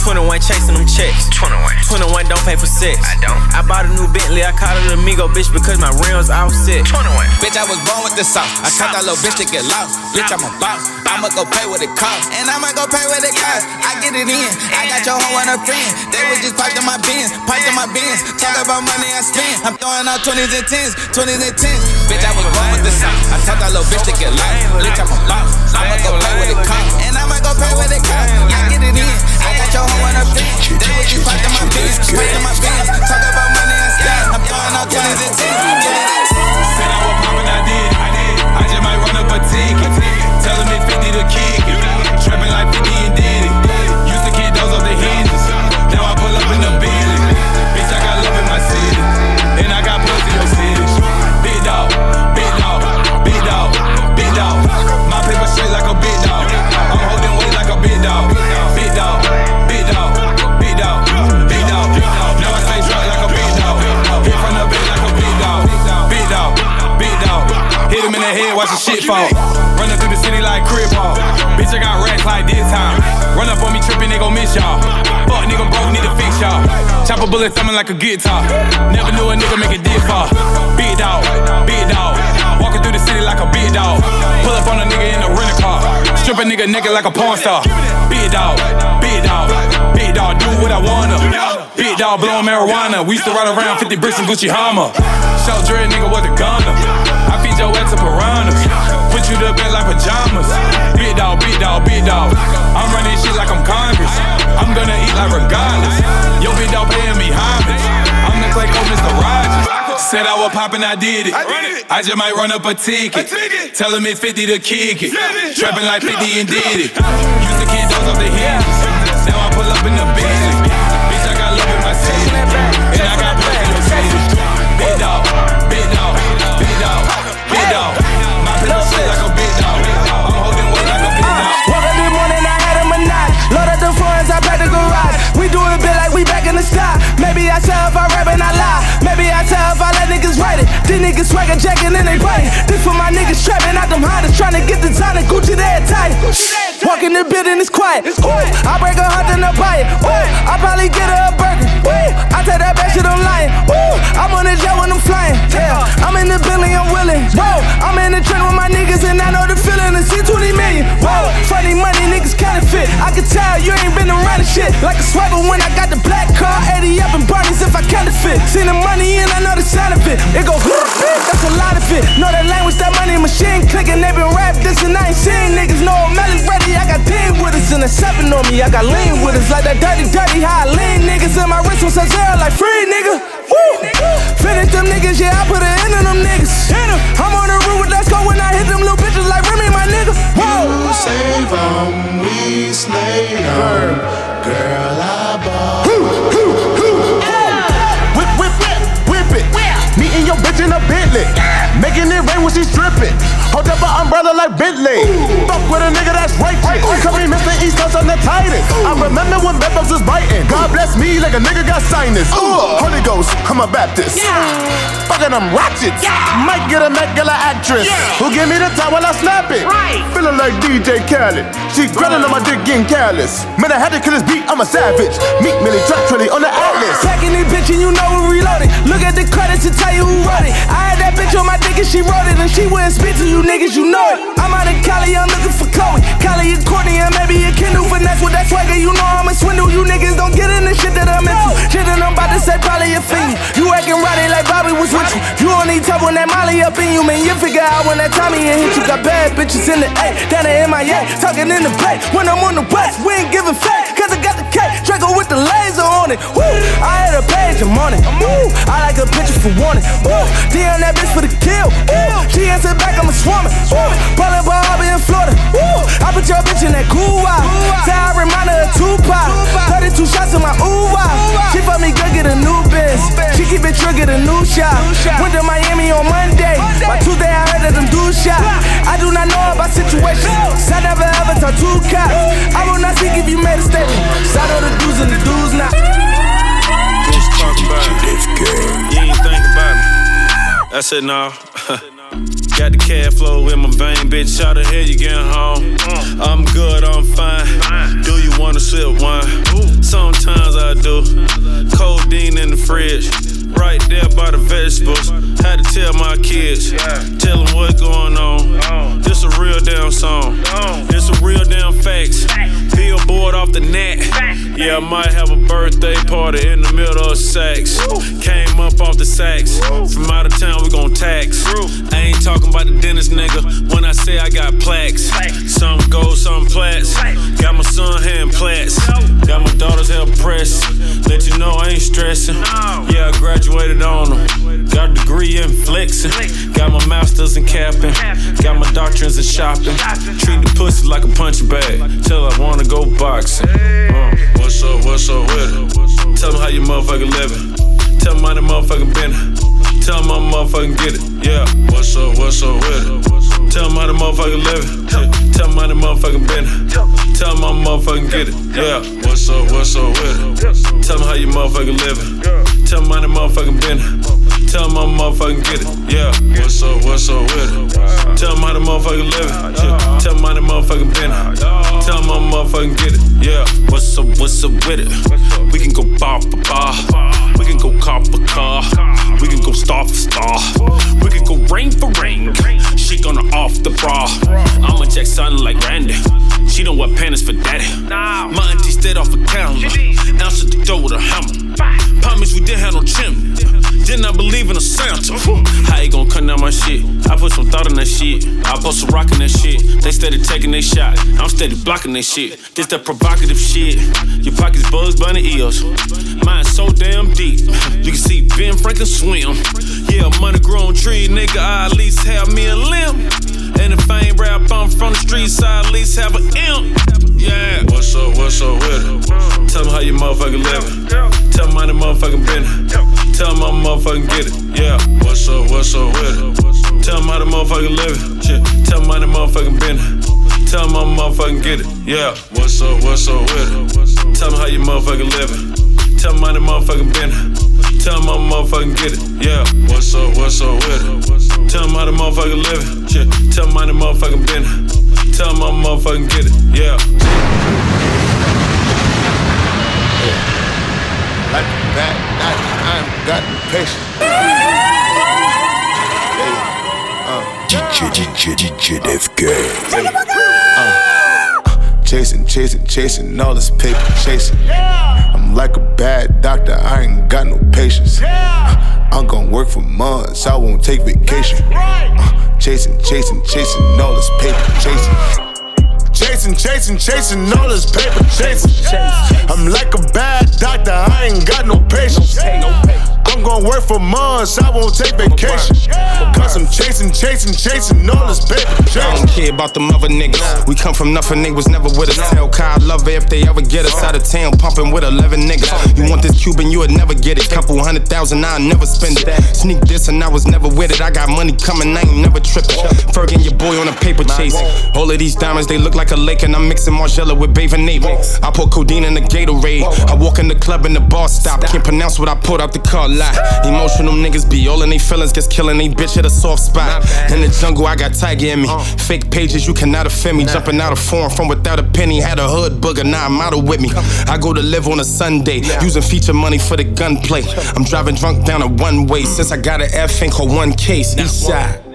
21 chasing them checks. 21. 21 don't pay for sex. I don't. I bought a new Bentley, I call it Amigo, bitch, because my rims all set. 21. Bitch, I was born with the sauce. I taught that little bitch to get lost. Bitch, I'm a boss. I'ma go pay with it cost. And I'ma go pay with it cost. I get it in. I got your hoe and her friend. They was just piped in my bins. Piped in my bins. Talk about money I spend. I'm throwing out 20s and 10s. 20s and 10s. Bitch, I was born with the sauce. I taught that little bitch to get lost. Bitch, I'm a boss. I'ma go pay with it cost. And I'ma go pay with it cost. I get it in. I got your hoe on her friend. They was just in my. Piped in my bins. Talk about money I spend. I'm throwing out 20s and 10s. The head, watch the shit fall. Running through the city like crib ball. Bitch, I got racks like this time. Run up on me tripping, they gon' miss y'all. Fuck nigga broke, need to fix y'all. Chop a bullet thumbing like a guitar. Never knew a nigga make a dip fall. Big dog, big dog. Walking through the city like a big dog. Pull up on a nigga in a rental car. Strip a nigga naked like a porn star. Big dog, big dog, big dog. Do what I wanna. Dog blowing marijuana. We used to ride around 50 bricks in Gucci Hummer. Show dread nigga was a gunner. I feed your ass to piranhas. Put you to bed like pajamas. Big dog, big dog, big dog. I'm running shit like I'm Congress. I'm gonna eat like regardless. Yo, big dog paying me homage. I'm the Clay Mr. Rogers. Said I was poppin', I did it. I just might run up a ticket. Tellin' me 50 to kick it. Trappin' like 50 and did it. Used to kick those off the hinges. Now I pull up in the Bentley. And I got in. Big dog, big dog, big dog, big dog. My like a big dog. I'm holding morning, I had a I back the garage. We do it big like we back in the. Maybe I tell if I rap and I lie. Maybe I tell if I let niggas write it. These niggas swagger jacking and they play. This for my niggas trapping out them Hondas. Trying to get the time Gucci there tight. Walk in the building, it's quiet. Ooh, I break a heart and I buy it. I probably get her a burger. Ooh, I tell that bitch shit, I'm lying. Ooh, I'm on the jet when I'm flying. Yeah, I can tell you ain't been around the shit. Like a swiper when I got the black car, 80 up in Barney's if I counterfeit. Seen the money and I know the sound of it. It go, that's a lot of it. Know that language, that money machine clicking. They been rap this and I ain't seen niggas. Know I'm ready. I got team with us and a seven on me. I got lean with us like that dirty, dirty. I lean niggas in my wrist was a zero like free nigga. Woo! Finish them niggas, yeah, I put an end on them niggas. I'm on the roof with let's go when I hit them little bitches like Remy, my nigga. Whoa! You save 'em, we slay 'em. Girl, I ball. Whip, whip, whip, whip it. Me and your bitch in a Bentley. Making it rain when she stripping. Hold up an umbrella like Bentley. Fuck with a nigga that's righteous. Call me Mr. East Coast, I'm the tightest. I remember when Bedbugs was biting. God bless me like a nigga got sinus. Holy Ghost, I'm a Baptist. Fucking them ratchets. Might get a Met Gala actress. Who give me the time while I snap it. Feeling like DJ Khaled. She grinding on my dick, getting careless. Man, I had to kill this beat, I'm a savage. Meet Millie Track Trilly on the Atlas. Packing this bitch and you know we reloaded. Look at the credits to tell you who wrote it. I had that bitch on my dick and she wrote it. And she wouldn't speak to you niggas, you know it. I'm out of Cali, I'm looking for Khloe. Kylie and Kourtney and maybe a Kendall. Finesse with that swagger, you know I'm a swindle. You niggas don't get in the shit that I'm into. Shit that I'm about to say probably offend you. You acting rowdy like Bobby was with you. You only tough when that Molly up in you, man. You figure out when that Tommy and hit you. Got bad bitches in the A, down in MIA, talking in the bay. When I'm on the west, we ain't giving fat, cause I K. Draco with the laser on it. Woo! I had a page, on it. Woo! I like a picture for warning. Woo! D on that bitch for the kill. Woo! She answered back, I'm a swarming. Woo! Ballin' Barbie in Florida. Woo! I put your bitch in that cool wow. Say I remind her of Tupac. 32 shots in my ooh wow. She fuck me good, get a new biz. She keep it trigger, get a new shot. Went to Miami on Monday. By Tuesday, I heard that them dudes shot. I do not know about situations. I never ever talk two cops. I will not speak if you made a statement. So I know the do's and the do's not. Just talk about it. You ain't think about me. I said no. Got the cash flow in my vein, bitch. How the hell you getting home? I'm good, I'm fine. Do you wanna sip wine? Sometimes I do. Codeine in the fridge, right there by the vegetables. Had to tell my kids, tell them what's going on. This a real damn song. This a real damn facts. Billboard off the net. Yeah, I might have a birthday party in the middle of Saks. Came up off the Saks. From out of town, we gon' tax. I ain't talking about the dentist nigga when I say I got plaques. Some gold, some plats. Got my son hand plats. Got my daughter's hair pressed. Let you know I ain't stressing. Yeah, I graduated on them. Got a degree in flexing. Got my master's in capping. Got my doctrines in shopping. Treat the pussy like a punching bag. Till I wanna go boxing. Uh, what's up, what's up with it? Tell me how you motherfucking living. Tell me how the motherfucking been. Tell me how motherfucking get it. Yeah, what's up, what's up with it? Tell me how the motherfucking living. Tell me how the motherfucking been. Tell me how motherfucking get it. Yeah, what's up, what's up with it? Tell me how you motherfucking living. Tell the motherfucking been. Tell I'm motherfucking get it. Yeah, what's up, what's up with it? Tell how the motherfucking live it. Yeah. Tell how the motherfucking it. Tell I'm motherfucking get it. Yeah, what's up, what's up with it? We can go bar for bar. We can go car for car. We can go star for star. We can go rain for rain. She gonna off the bra. I'ma check something like Randy. She don't wear panties for daddy. My auntie stayed off a calendar. Answered the door with a hammer. Promise we didn't have no chimney. Did not believe in a Santa. How you gonna cut down my shit? I put some thought in that shit. I post some rockin' that shit. They steady taking their shot. I'm steady blocking that shit. This that provocative shit. Your pockets bugs bunny ears. Mine so damn deep. You can see Ben Franklin swim. Yeah, money grown tree, nigga. I at least have me a limb. And if I ain't rap, I'm from the streets, I at least have an imp. Yeah. What's up, what's up with it? Tell me how you motherfucking living. Tell me how the motherfucking been. Tell me I'm motherfucking get it. Yeah. What's up, what's up with it? Tell me how the motherfucking living. Shit. Tell me how the motherfucking been. Tell I'm motherfucking get it. Yeah. What's up, what's up with it? Tell me how you motherfucking living. Tell me how the motherfucking been. Tell I'm motherfucking get it. Yeah. What's up, what's up with it? Tell me how the motherfucking living. Shit. Tell me how the motherfucking been. Tell me I'm motherfucking get it. Yeah. Like a bad night, I ain't got no patience. DJ, DJ, DJ FK. Uh, chasing, chasing, chasing, all this paper chasing. I'm like a bad doctor, I ain't got no patience. Uh, I'm gonna work for months, I won't take vacation. Uh, chasing, chasing, chasing, all this paper chasing. Chasing, chasing, chasing, all this paper chasing. I'm like a bad doctor, I ain't got no patience. I'm gonna work for months, I won't take vacation. Cause I'm chasing, chasing, chasing, all this paper I don't care about the mother niggas. We come from nothing, they was never with us. Tell Kyle love it if they ever get us out of town, pumping with 11 niggas. You want this Cuban, you would never get it. Couple hundred thousand, I'll never spend it. Sneak this and I was never with it. I got money coming, I ain't never tripping. Fergie, your boy on a paper chase. All of these diamonds, they look like a lake, and I'm mixing Margiela with bathing ape. I put codeine in the Gatorade. I walk in the club and the bar stop. Can't pronounce what I put out the car lot. Emotional niggas be all in they feelings, just killing they bitch at a soft spot. In the jungle, I got Tiger in me. Fake pages, you cannot offend me. Jumping out of form from without a penny. Had a hood booger, now I'm out with me. I go to live on a Sunday, using feature money for the gunplay. I'm driving drunk down a one way since I got an F ain't called one case. East side.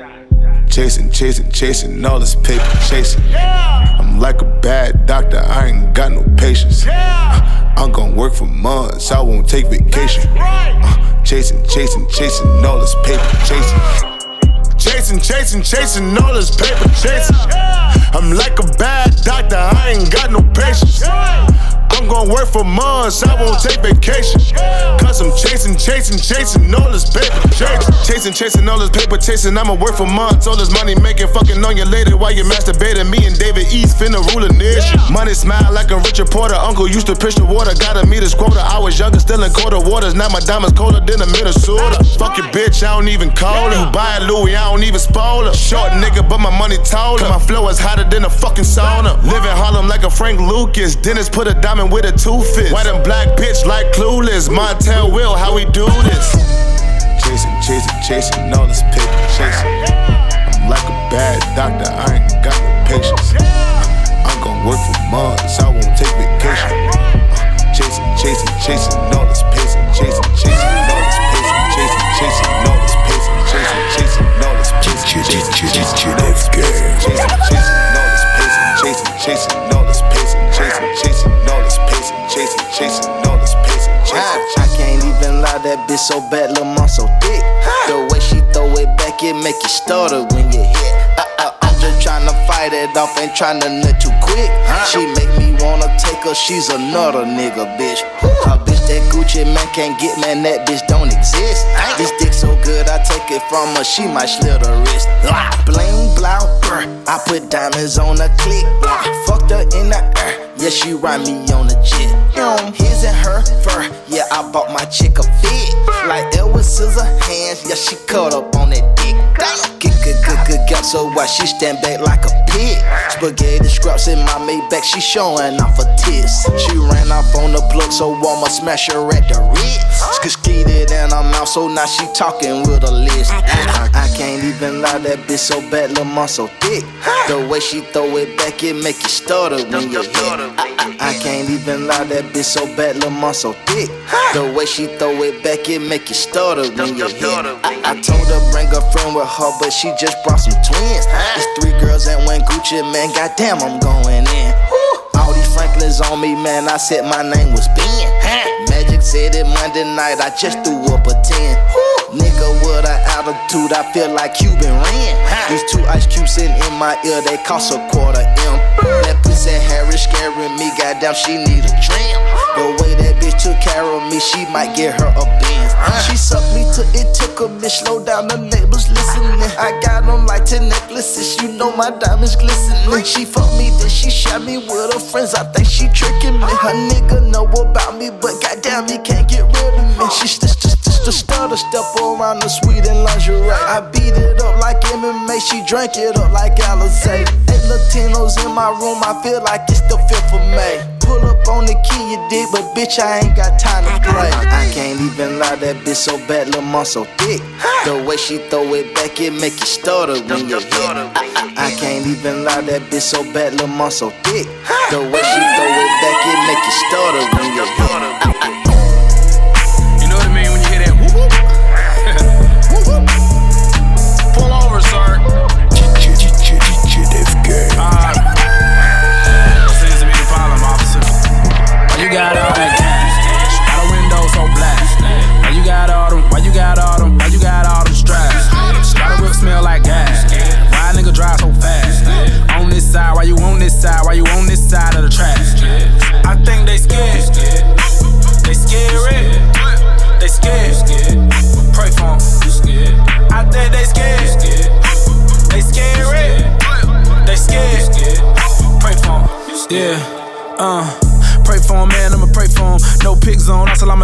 Chasing, chasing, chasing, all this paper chasing. I'm like a bad doctor, I ain't got no patience. Uh, I'm gonna work for months, I won't take vacation. Uh, chasing, chasing, chasing, all this paper chasing. Chasing, chasing, chasing, all this paper chasing. I'm like a bad doctor, I ain't got no patience. I'm gonna work for months, I won't take vacation. Cause I'm chasing, chasing, chasing all this paper chasing. Chasing, all this paper chasing. I'ma work for months, all this money making, fucking on you later while you masturbating. Me and David East finna rule a nation. Money smile like a Richard Porter. Uncle used to pitch the water, gotta meet his quota. I was younger, still in colder waters. Now my diamonds colder than a Minnesota. Fuck your bitch, I don't even call her. You buy Louis, I don't even spoil her. Short nigga, but my money taller. My flow is hotter than a fucking sauna. Live in Harlem like a Frank Lucas. Dennis put a diamond with a two-fist. White and black bitch like clueless. Montel will, how we do this? Chasing, chasing, chasing, all this paper chasing. I'm like a bad doctor, I ain't got no patience. I'm gonna work for months, I won't take vacation. Uh, chasing, chasing, chasing, all this pacing, chasing, chasing, all this pacing, chasing, chasing, all this pacing, chasing, chasing, all this pacing, chasing, chasing, all this pacing, chasing, chasing, all this pacing, chasing, chasing, all chasing, all this chasing. I can't even lie, that bitch so bad, lil' mom so thick. The way she throw it back, it make you stutter when you hit. Uh, uh, I'm just tryna fight it off, ain't tryna nut too quick. She make me wanna take her, she's another nigga, bitch. A bitch that Gucci Mane can't get, man, that bitch don't exist. This dick so good, I take it from her, she might slit her wrist. Bling, blow. I put diamonds on the click. Fucked her in the. Yeah, she ride me on the jet. Um, His and her fur. Yeah, I bought my chick a fit. Like Edward Scissorhands. Yeah, she cut up on that dick. Get good, good, good, get so why she stand back like a pig. Spaghetti scraps in my Maybach. She showing off her tits. She ran off on the plug, so I'ma smash her at the Ritz. Ski and I'm out, so now she talking with a list. I, I can't even lie, that bitch so bad, mom so thick. The way she throw it back, it make you stutter when you hit. I, I, I can't even lie, that bitch so bad, mom so thick. The way she throw it back, it make you stutter when you hit. I, I told her bring a friend with her, but she just brought some twins. It's three girls and one Gucci Mane. Goddamn, I'm going in. All these Franklins on me, man. I said my name was Ben. Said it Monday night. I just threw up a 10. Nigga with an attitude, I feel like Cube and Ren. These two ice cubes sitting in my ear, they cost a quarter M. That pussy Harry scaring me, goddamn, she need a trim. The way that bitch took care of me, she might get her a Benz. She sucked me till it took a bitch, slow down, the neighbors listening. I got on like 10 necklaces, you know my diamonds glistening. She fucked me, then she shot me with her friends, I think she tricking me. Her nigga know about me, but goddamn, he can't get rid of me. She oh. just, just, just stutter step around the suite in lingerie. I beat it up like MMA, she drank it up like Alizé. Eight Latinos in my room, I feel like it's the 5th of May. Pull up on the key, you dig, but bitch, I ain't got time to play. I can't even lie, that bitch so bad, Lil' mom so thick. The way she throw it back, it make you stutter when you hit. I, I, I can't even lie, that bitch so bad, Lil' mom so thick. The way she throw it back, it make you stutter when you hit.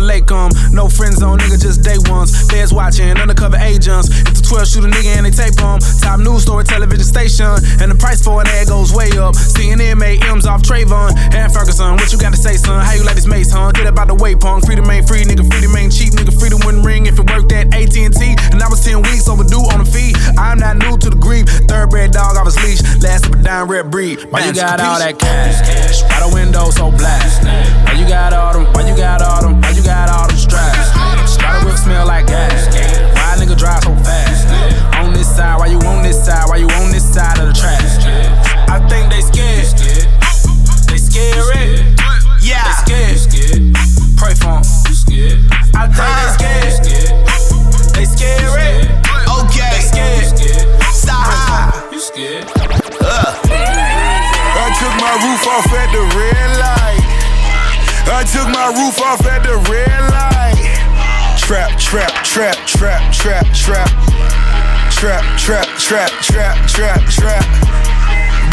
Zone, assalamu alaikum. No friend zone, nigga, just day ones. Feds watching, undercover agents. If the 12 shoot a nigga and they tape him. Top news story, television station. And the price for an ad goes way up. CNN made M's off Trayvon. And Ferguson, what you gotta say, son? How you like this mace, huh? Get up out the way, punk. Freedom ain't free, nigga. Freedom ain't cheap, nigga. Freedom wouldn't ring if it worked at AT&T. And I was 10 weeks overdue on the fee. I'm not new to the grief. Thoroughbred dog off his leash. Last of a dime red breed. Why you got all that cash? Why the window so black? Why you got all them? Why you got all them? Why you got all them straps? Got a whip smell like gas. Why nigga drive so fast? On this side, why you on this side? Why you on this side of the tracks? I think they trap, trap, trap, trap, trap. Trap, trap, trap, trap, trap.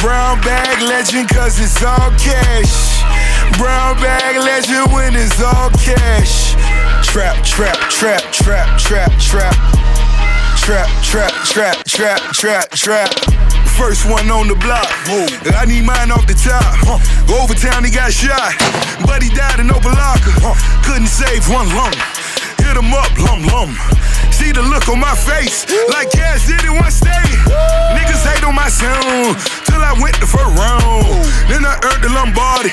Brown bag legend cause it's all cash. Brown bag legend when it's all cash. Trap, trap, trap, trap, trap, trap. Trap, trap, trap, trap, trap, trap. First one on the block. I need mine off the top. Overtown, he got shot. But he died in Opa-locka. Couldn't save one lung. Hit him up, lum lum. See the look on my face, like Cash did in one state. Niggas hate on my sound, till I went the first round. Then I earned the Lombardi.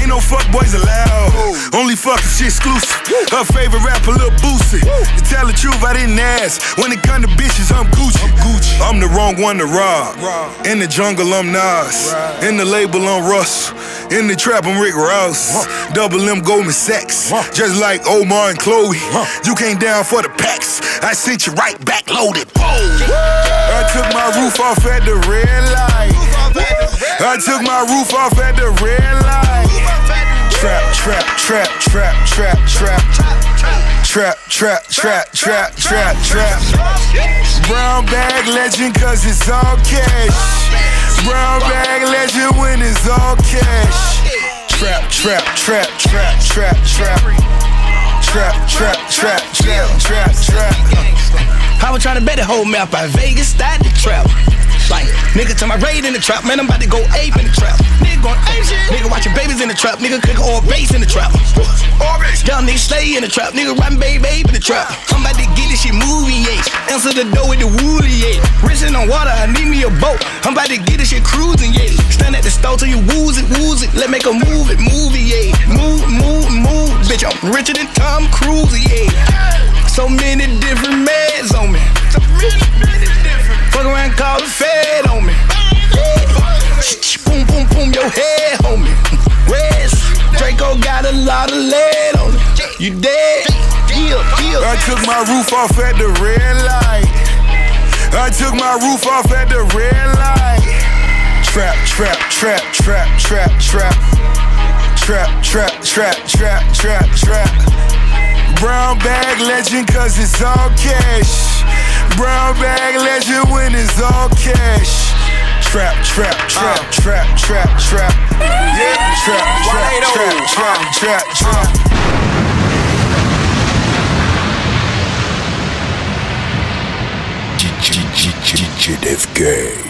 Ain't no fuck boys allowed. Only fucking shit exclusive. Her favorite rapper, Lil Boosie. To tell the truth, I didn't ask. When it come to bitches, I'm Gucci. I'm Gucci. I'm the wrong one to rob. In the jungle, I'm Nas. In the label, I'm Russ. In the trap, I'm Rick Ross. Double M Goldman Sachs. Just like Omar and Chloe. You came down for the packs. I sent you right back loaded. I took my roof off at the red light. I took my roof off at the red light. Trap, trap, trap, trap, trap, trap. Trap, trap, trap, trap, trap, trap. Trap, trap, trap. Brown bag legend cause it's all cash. Brown bag legend when it's all cash. Trap, trap, trap, trap, trap, trap. Trap, trap, trap, trap, trap, trap. I was trying to bet the whole map out Vegas, started the trap. Like Nigga to my raid in the trap, man, I'm about to go ape in the trap. Nigga going ape shit. Nigga watching babies in the trap, nigga cook all base in the trap. Young nigga slay in the trap, nigga riding baby babe in the trap. I'm about to get this shit moving, yeah. Answer the door with the woolly, yeah. Racing on water, I need me a boat. I'm about to get this shit cruising, yeah. Stand at the store till you wooz it, wooz it. Let make a move it, movie, yeah. Move, move, move, bitch. I'm richer than Tom Cruise, yeah. So many different meds on me. So many, many different. Fuck around, call the Fed on me. Boom, boom, boom, your head, homie. Reds. Draco got a lot of lead on it. You dead? Deal, deal. I took my roof off at the red light. I took my roof off at the red light. Trap, trap, trap, trap, trap, trap. Trap, trap, trap, trap, trap, trap. Brown bag legend cause it's all cash. Brown bag legend when it's all cash. Trap, trap, trap, trap, trap, trap. Yeah, trap, trap, trap, trap, trap, trap. DJ Def Gay.